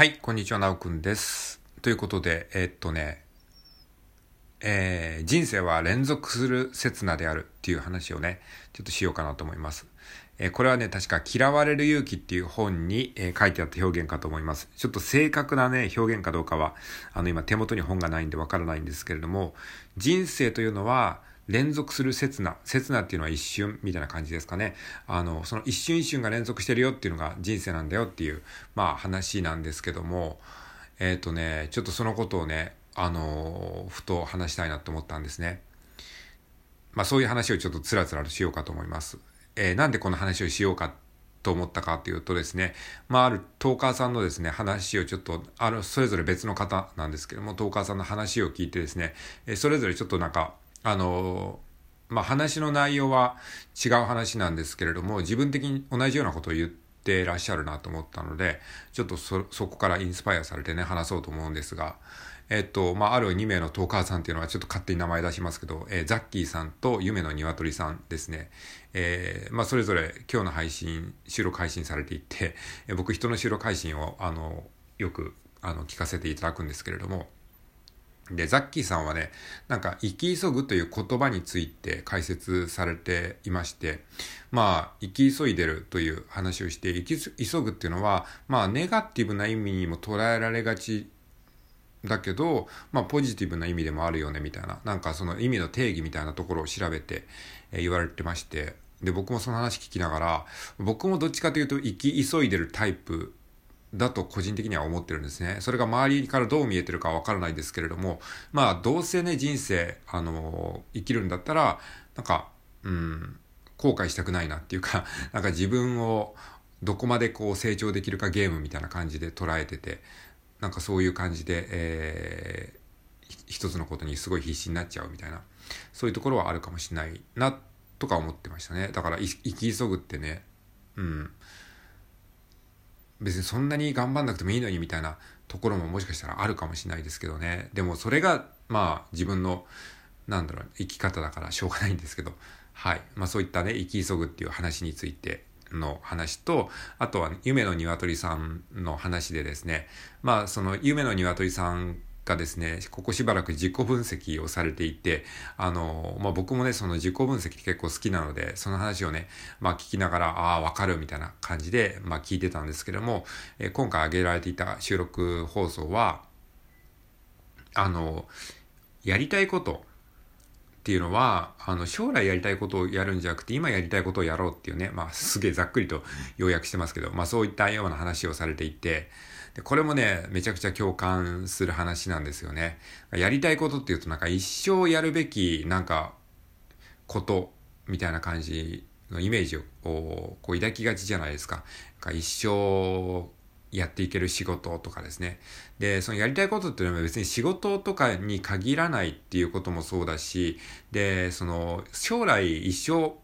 はい、こんにちは、なおくんです。ということで、えー、っとね、えー、人生は連続する刹那であるっていう話をね、ちょっとしようかなと思います。えー、これはね、確か嫌われる勇気っていう本に、え、書いてあった表現かと思います。ちょっと正確なね、表現かどうかは、あの今手元に本がないんでわからないんですけれども、人生というのは、連続する刹那。刹那っていうのは一瞬みたいな感じですかね。あの、その一瞬一瞬が連続してるよっていうのが人生なんだよっていう、まあ話なんですけども、えっ、ー、とね、ちょっとそのことをね、あの、ふと話したいなと思ったんですね。まあそういう話をちょっとつらつらとしようかと思います。えー、なんでこの話をしようかと思ったかというとですね、まあ、あるトーカーさんのですね、話をちょっと、あの、それぞれ別の方なんですけども、トーカーさんの話を聞いてですね、えそれぞれちょっとなんか、あの、まあ、話の内容は違う話なんですけれども、自分的に同じようなことを言ってらっしゃるなと思ったので、ちょっとそ、そこからインスパイアされてね、話そうと思うんですが、えっと、まあ、ある2名のトーカーさんっていうのはちょっと勝手に名前出しますけど、えー、ザッキーさんと夢の鶏さんですね。えー、まあ、それぞれ今日の配信、収録配信されていて、えー、僕人の収録配信を、あの、よく、あの、聞かせていただくんですけれども、で、ザッキーさんはね、なんか、生き急ぐという言葉について解説されていまして、まあ、生き急いでるという話をして、生き急ぐっていうのは、まあ、ネガティブな意味にも捉えられがちだけど、まあ、ポジティブな意味でもあるよね、みたいな。なんか、その意味の定義みたいなところを調べて、え、言われてまして、で、僕もその話聞きながら、僕もどっちかというと、生き急いでるタイプだと個人的には思ってるんですね。それが周りからどう見えてるかわからないですけれども、まあ、どうせね、人生、あの、生きるんだったら、なんか、うん、後悔したくないなっていうか、なんか自分をどこまでこう成長できるかゲームみたいな感じで捉えてて、なんかそういう感じで、えー、一つのことにすごい必死になっちゃうみたいな、そういうところはあるかもしれないな、とか思ってましたね。だから、生き急ぐってね、うん、別にそんなに頑張んなくてもいいのにみたいなところももしかしたらあるかもしれないですけどね。でもそれが、まあ自分の、なんだろう、生き方だからしょうがないんですけど、はい。まあそういったね、生き急ぐっていう話についての話と、あとは、ね、夢の鶏さんの話でですね、まあその夢の鶏さんがですね、ここしばらく自己分析をされていて、あの、まあ、僕もね、その自己分析結構好きなので、その話をね、まあ、聞きながら、ああ、わかるみたいな感じで、まあ、聞いてたんですけども、えー、今回挙げられていた収録放送は、あの、やりたいことっていうのは、あの、将来やりたいことをやるんじゃなくて、今やりたいことをやろうっていうね、まあ、すげえざっくりと要約してますけど、まあ、そういったような話をされていて、で、これもね、めちゃくちゃ共感する話なんですよね。やりたいことっていうとなんか一生やるべきなんかことみたいな感じのイメージをこう抱きがちじゃないですか。か一生やっていける仕事とかですね。で、そのやりたいことっていうのは別に仕事とかに限らないっていうこともそうだし、で、その将来一生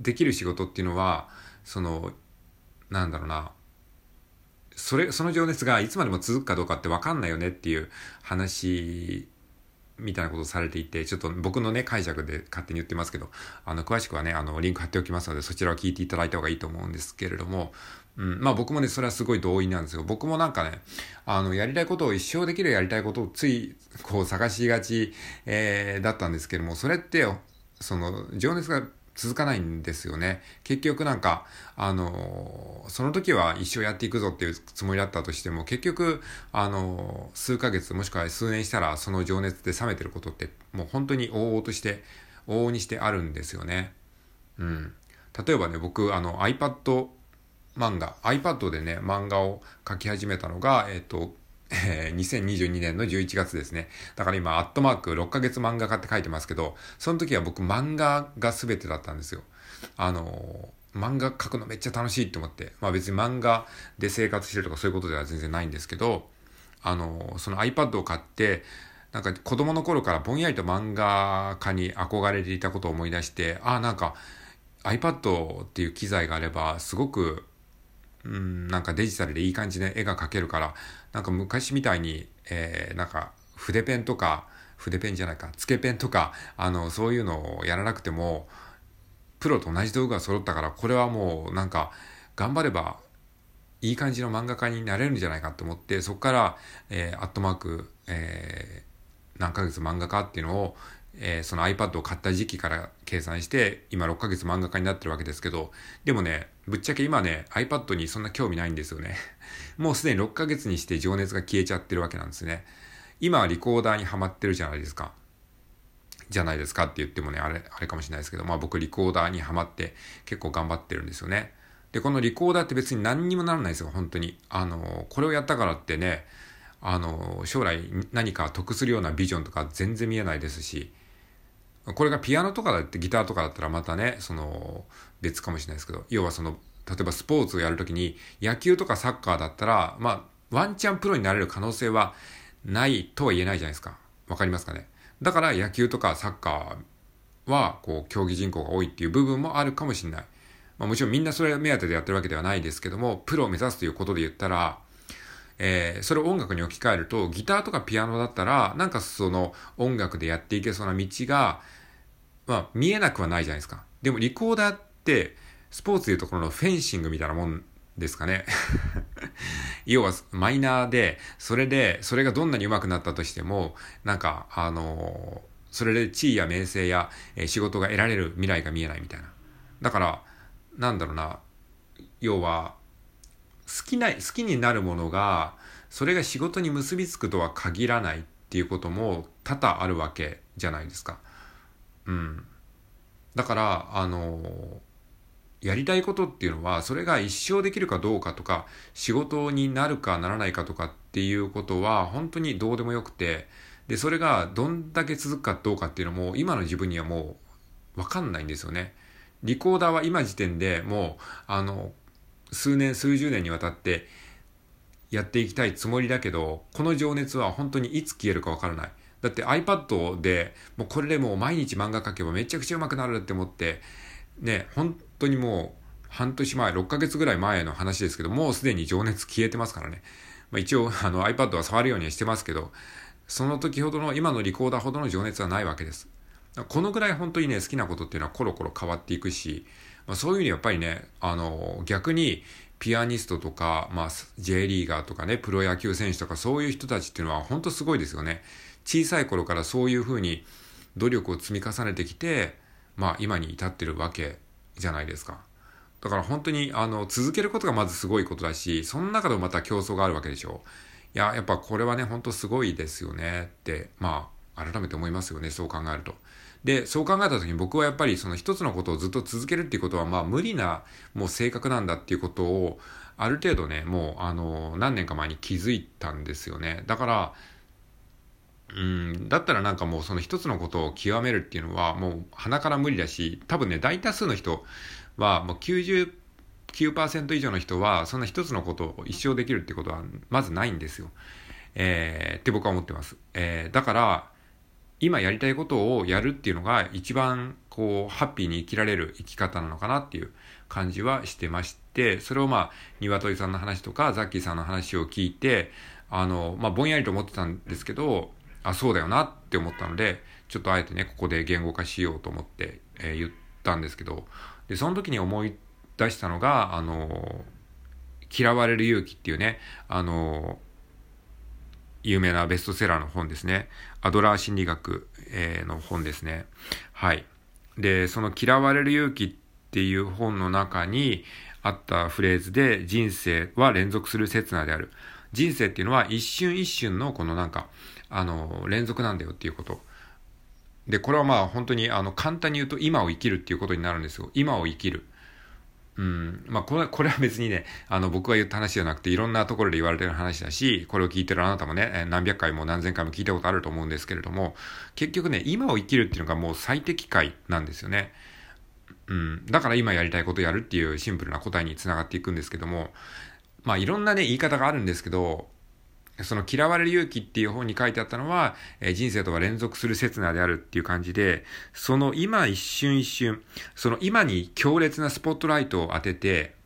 できる仕事っていうのは、その、なんだろうな、それ、その情熱がいつまでも続くかどうかってわかんないよねっていう話みたいなことをされていて、ちょっと僕のね、解釈で勝手に言ってますけど、あの、詳しくはね、あの、リンク貼っておきますので、そちらを聞いていただいた方がいいと思うんですけれども、うん、まあ僕もね、それはすごい同意なんですよ。僕もなんかね、あの、やりたいことを一生できるやりたいことをつい、こう探しがち、えー、だったんですけども、それって、その、情熱が続かないんですよね。結局なんか、あの、その時は一生やっていくぞっていうつもりだったとしても、結局、あの、数ヶ月もしくは数年したらその情熱で冷めてることってもう本当に往々として、往々にしてあるんですよね。うん。例えばね、僕、あの iPad 漫画、iPad でね、漫画を描き始めたのが、えっ、と、えー、2022年の11月ですね。だから今、アットマーク6ヶ月漫画家って書いてますけど、その時は僕漫画が全てだったんですよ。あのー、漫画描くのめっちゃ楽しいって思って。まあ別に漫画で生活してるとかそういうことでは全然ないんですけど、あのー、その iPad を買って、なんか子供の頃からぼんやりと漫画家に憧れていたことを思い出して、ああ、なんか iPad っていう機材があればすごくうん、なんかデジタルでいい感じで絵が描けるから、なんか昔みたいに、えー、なんか筆ペンとか、筆ペンじゃないか、つけペンとか、あの、そういうのをやらなくても、プロと同じ道具が揃ったから、これはもうなんか、頑張ればいい感じの漫画家になれるんじゃないかと思って、そこから、えー、アットマーク、えー、何ヶ月漫画家っていうのを、えー、その iPad を買った時期から計算して、今6ヶ月漫画家になってるわけですけど、でもね、ぶっちゃけ今ね、iPad にそんな興味ないんですよね。もうすでに6ヶ月にして情熱が消えちゃってるわけなんですね。今はリコーダーにはまってるじゃないですか。じゃないですかって言ってもね、あれ、あれかもしれないですけど、まあ僕リコーダーにはまって結構頑張ってるんですよね。で、このリコーダーって別に何にもならないですよ、本当に。あの、これをやったからってね、あの、将来何か得するようなビジョンとか全然見えないですし、これがピアノとかだってギターとかだったらまたね、その別かもしれないですけど、要はその、例えばスポーツをやるときに野球とかサッカーだったら、まあ、ワンチャンプロになれる可能性はないとは言えないじゃないですか。わかりますかね？だから野球とかサッカーは、こう、競技人口が多いっていう部分もあるかもしれない。まあもちろんみんなそれ目当てでやってるわけではないですけども、プロを目指すということで言ったら、えー、それを音楽に置き換えると、ギターとかピアノだったら、なんかその音楽でやっていけそうな道が、まあ見えなくはないじゃないですか。でもリコーダーって、スポーツでいうところのフェンシングみたいなもんですかね。要はマイナーで、それで、それがどんなに上手くなったとしても、なんか、あのー、それで地位や名声や、えー、仕事が得られる未来が見えないみたいな。だから、なんだろうな、要は、好きな、好きになるものが、それが仕事に結びつくとは限らないっていうことも多々あるわけじゃないですか。うん。だから、あのやりたいことっていうのは、それが一生できるかどうかとか、仕事になるかならないかとかっていうことは、本当にどうでもよくて、で、それがどんだけ続くかどうかっていうのも、今の自分にはもう、わかんないんですよね。リコーダーは今時点でもう、あの、数年、数十年にわたって、やっていきたいつもりだけど、この情熱は本当にいつ消えるかわからない。だって iPad で、もうこれでもう毎日漫画描けばめちゃくちゃ上手くなるって思って、ね、本当にもう半年前、6ヶ月ぐらい前の話ですけど、もうすでに情熱消えてますからね。まあ、一応あの iPad は触るようにはしてますけど、その時ほどの、今のリコーダーほどの情熱はないわけです。このぐらい本当にね、好きなことっていうのはコロコロ変わっていくし、まあ、そういうふうにやっぱりね、あの、逆にピアニストとか、まあ、J リーガーとかね、プロ野球選手とかそういう人たちっていうのは本当すごいですよね。小さい頃からそういうふうに努力を積み重ねてきて、まあ今に至ってるわけじゃないですか。だから本当にあの続けることがまずすごいことだし、その中でもまた競争があるわけでしょう。いや、やっぱこれはね、本当すごいですよねって、まあ改めて思いますよね、そう考えると。で、そう考えた時に僕はやっぱりその一つのことをずっと続けるっていうことはまあ無理なもう性格なんだっていうことをある程度ね、もうあの何年か前に気づいたんですよね。だから、うん、だったらなんかもうその一つのことを極めるっていうのはもう鼻から無理だし、多分ね、大多数の人はもう99%以上の人はそんな一つのことを一生できるってことはまずないんですよ。えー、って僕は思ってます。えー、だから、今やりたいことをやるっていうのが一番こうハッピーに生きられる生き方なのかなっていう感じはしてまして、それをまあ、鶏さんの話とかザッキーさんの話を聞いて、あの、まあ、ぼんやりと思ってたんですけど、あ、そうだよなって思ったので、ちょっとあえてね、ここで言語化しようと思って、えー、言ったんですけど、で、その時に思い出したのが、あの嫌われる勇気っていうね、あの有名なベストセラーの本ですね。アドラー心理学、え、の本ですね。はい。で、その嫌われる勇気っていう本の中にあったフレーズで、人生は連続する刹那である。人生っていうのは一瞬一瞬のこのなんか、あの、連続なんだよっていうこと。で、これはまあ本当にあの簡単に言うと今を生きるっていうことになるんですよ。今を生きる。うん。まあこれは、これは別にね、あの僕が言った話じゃなくていろんなところで言われてる話だし、これを聞いてるあなたもね、何百回も何千回も聞いたことあると思うんですけれども、結局ね、今を生きるっていうのがもう最適解なんですよね。うん。だから今やりたいことやるっていうシンプルな答えにつながっていくんですけども、まあいろんなね、言い方があるんですけど、その嫌われる勇気っていう本に書いてあったのは、えー、人生とは連続する刹那であるっていう感じで、その今一瞬一瞬、その今に強烈なスポットライトを当てて、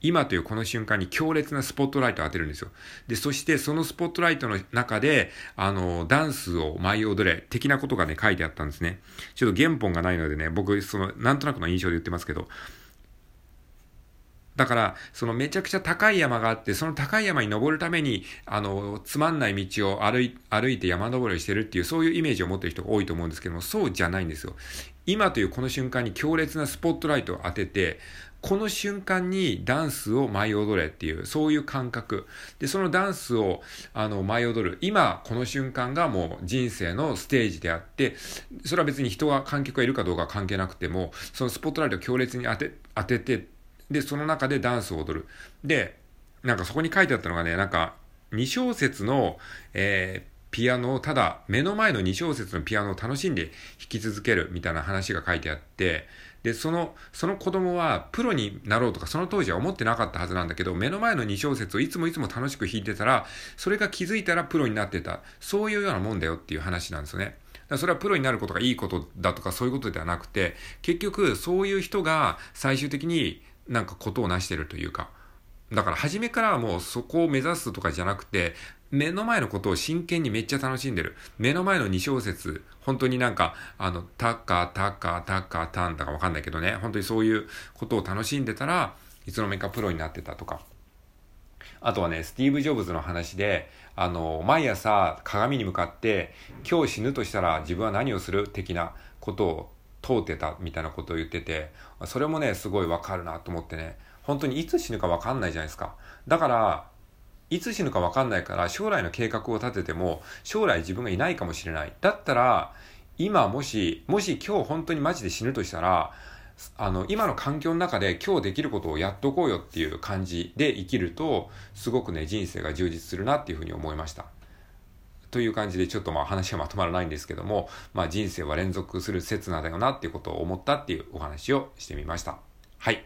今というこの瞬間に強烈なスポットライトを当てるんですよ。で、そしてそのスポットライトの中で、あの、ダンスを舞い踊れ、的なことがね、書いてあったんですね。ちょっと原本がないのでね、僕、その、なんとなくの印象で言ってますけど、だから、そのめちゃくちゃ高い山があって、その高い山に登るために、あの、つまんない道を歩い歩いて山登りをしてるっていう、そういうイメージを持ってる人が多いと思うんですけども、そうじゃないんですよ。今というこの瞬間に強烈なスポットライトを当てて、この瞬間にダンスを舞い踊れっていう、そういう感覚。で、そのダンスを、あの、舞い踊る。今、この瞬間がもう人生のステージであって、それは別に人が、観客がいるかどうか関係なくても、そのスポットライトを強烈に当て、当てて、で、その中でダンスを踊る。で、なんかそこに書いてあったのがね、なんか、2小節の、えーピアノをただ目の前の2小節のピアノを楽しんで弾き続けるみたいな話が書いてあって、で、その、その子供はプロになろうとかその当時は思ってなかったはずなんだけど、目の前の2小節をいつもいつも楽しく弾いてたら、それが気づいたらプロになってた。そういうようなもんだよっていう話なんですよね。それはプロになることがいいことだとかそういうことではなくて、結局そういう人が最終的になんかことを成してるというか、だから初めからもうそこを目指すとかじゃなくて、目の前のことを真剣にめっちゃ楽しんでる。目の前の2小節、本当になんか、あの、タッカー、タッカー、タッカ、タンだかわかんないけどね、本当にそういうことを楽しんでたら、いつの間にかプロになってたとか。あとはね、スティーブ・ジョブズの話で、あの、毎朝鏡に向かって、今日死ぬとしたら自分は何をする？的なことを問うてたみたいなことを言ってて、それもね、すごいわかるなと思ってね、本当にいつ死ぬかわかんないじゃないですか。だから、いつ死ぬかわかんないから将来の計画を立てても将来自分がいないかもしれない。だったら今もし、もし今日本当にマジで死ぬとしたらあの今の環境の中で今日できることをやっとこうよっていう感じで生きるとすごくね人生が充実するなっていうふうに思いました。という感じでちょっとまあ話がまとまらないんですけども、まあ人生は連続する刹那だよなっていうことを思ったっていうお話をしてみました。はい。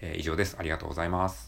えー、以上です。ありがとうございます。